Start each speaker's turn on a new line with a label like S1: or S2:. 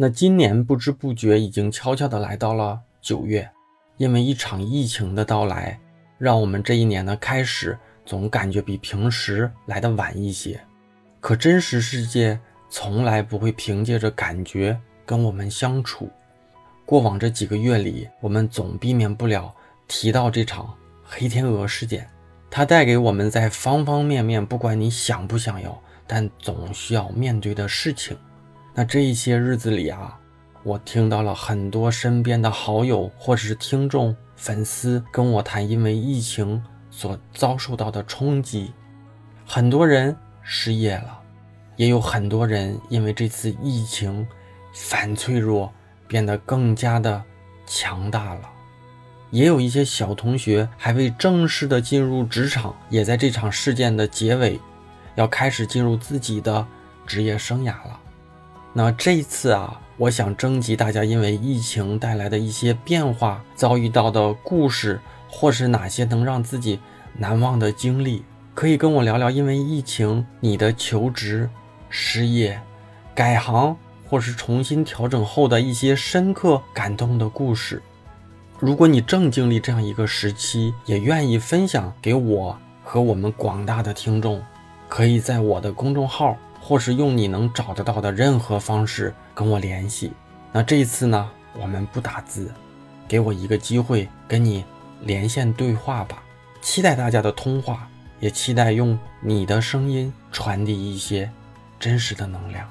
S1: 那今年不知不觉已经悄悄地来到了九月，因为一场疫情的到来，让我们这一年的开始总感觉比平时来的晚一些。可真实世界从来不会凭借着感觉跟我们相处。过往这几个月里，我们总避免不了提到这场黑天鹅事件，它带给我们在方方面面，不管你想不想要，但总需要面对的事情。那这一些日子里啊，我听到了很多身边的好友或者是听众、粉丝跟我谈，因为疫情所遭受到的冲击，很多人失业了，也有很多人因为这次疫情反脆弱，变得更加的强大了，也有一些小同学还未正式的进入职场，也在这场事件的结尾，要开始进入自己的职业生涯了。那这一次啊，我想征集大家因为疫情带来的一些变化遭遇到的故事，或是哪些能让自己难忘的经历，可以跟我聊聊。因为疫情，你的求职、失业、改行，或是重新调整后的一些深刻感动的故事。如果你正经历这样一个时期，也愿意分享给我和我们广大的听众，可以在我的公众号。或是用你能找得到的任何方式跟我联系。那这一次呢，我们不打字，给我一个机会跟你连线对话吧。期待大家的通话，也期待用你的声音传递一些真实的能量。